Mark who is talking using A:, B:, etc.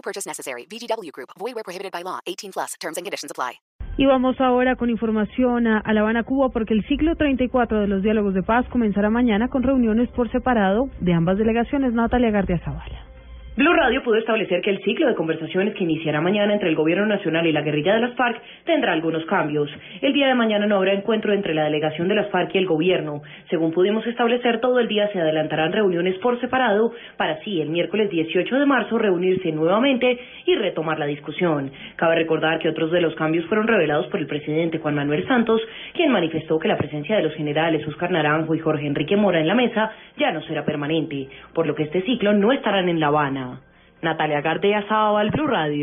A: No purchase necessary. VGW Group. Void where prohibited by law. 18 plus. Terms and conditions apply.
B: Y vamos ahora con información a, a La Habana, Cuba, porque el ciclo 34 de los diálogos de paz comenzará mañana con reuniones por separado de ambas delegaciones. Natalia García Zavala.
C: Blue Radio pudo establecer que el ciclo de conversaciones que iniciará mañana entre el gobierno nacional y la guerrilla de las FARC tendrá algunos cambios. El día de mañana no habrá encuentro entre la delegación de las FARC y el gobierno. Según pudimos establecer, todo el día se adelantarán reuniones por separado para así el miércoles 18 de marzo reunirse nuevamente y retomar la discusión. Cabe recordar que otros de los cambios fueron revelados por el presidente Juan Manuel Santos, quien manifestó que la presencia de los generales Oscar Naranjo y Jorge Enrique Mora en la mesa ya no será permanente, por lo que este ciclo no estarán en La Habana. Natalia Gardea, Sábado, Blue Radio.